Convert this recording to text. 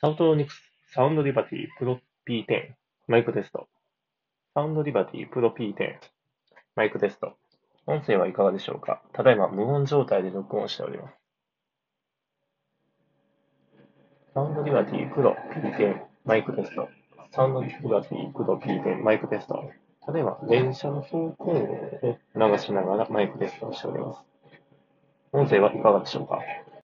サウンドニクス、サウンドリバティプロ P10 マイクテスト。サウンドリバティプロ P10 マイクテスト。音声はいかがでしょうか？ただいま無音状態で録音しております。サウンドリバティプロ P10 マイクテスト。サウンドリバティプロ P10 マイクテスト。ただいま電車の走行音を流しながらマイクテストをしております。音声はいかがでしょうか？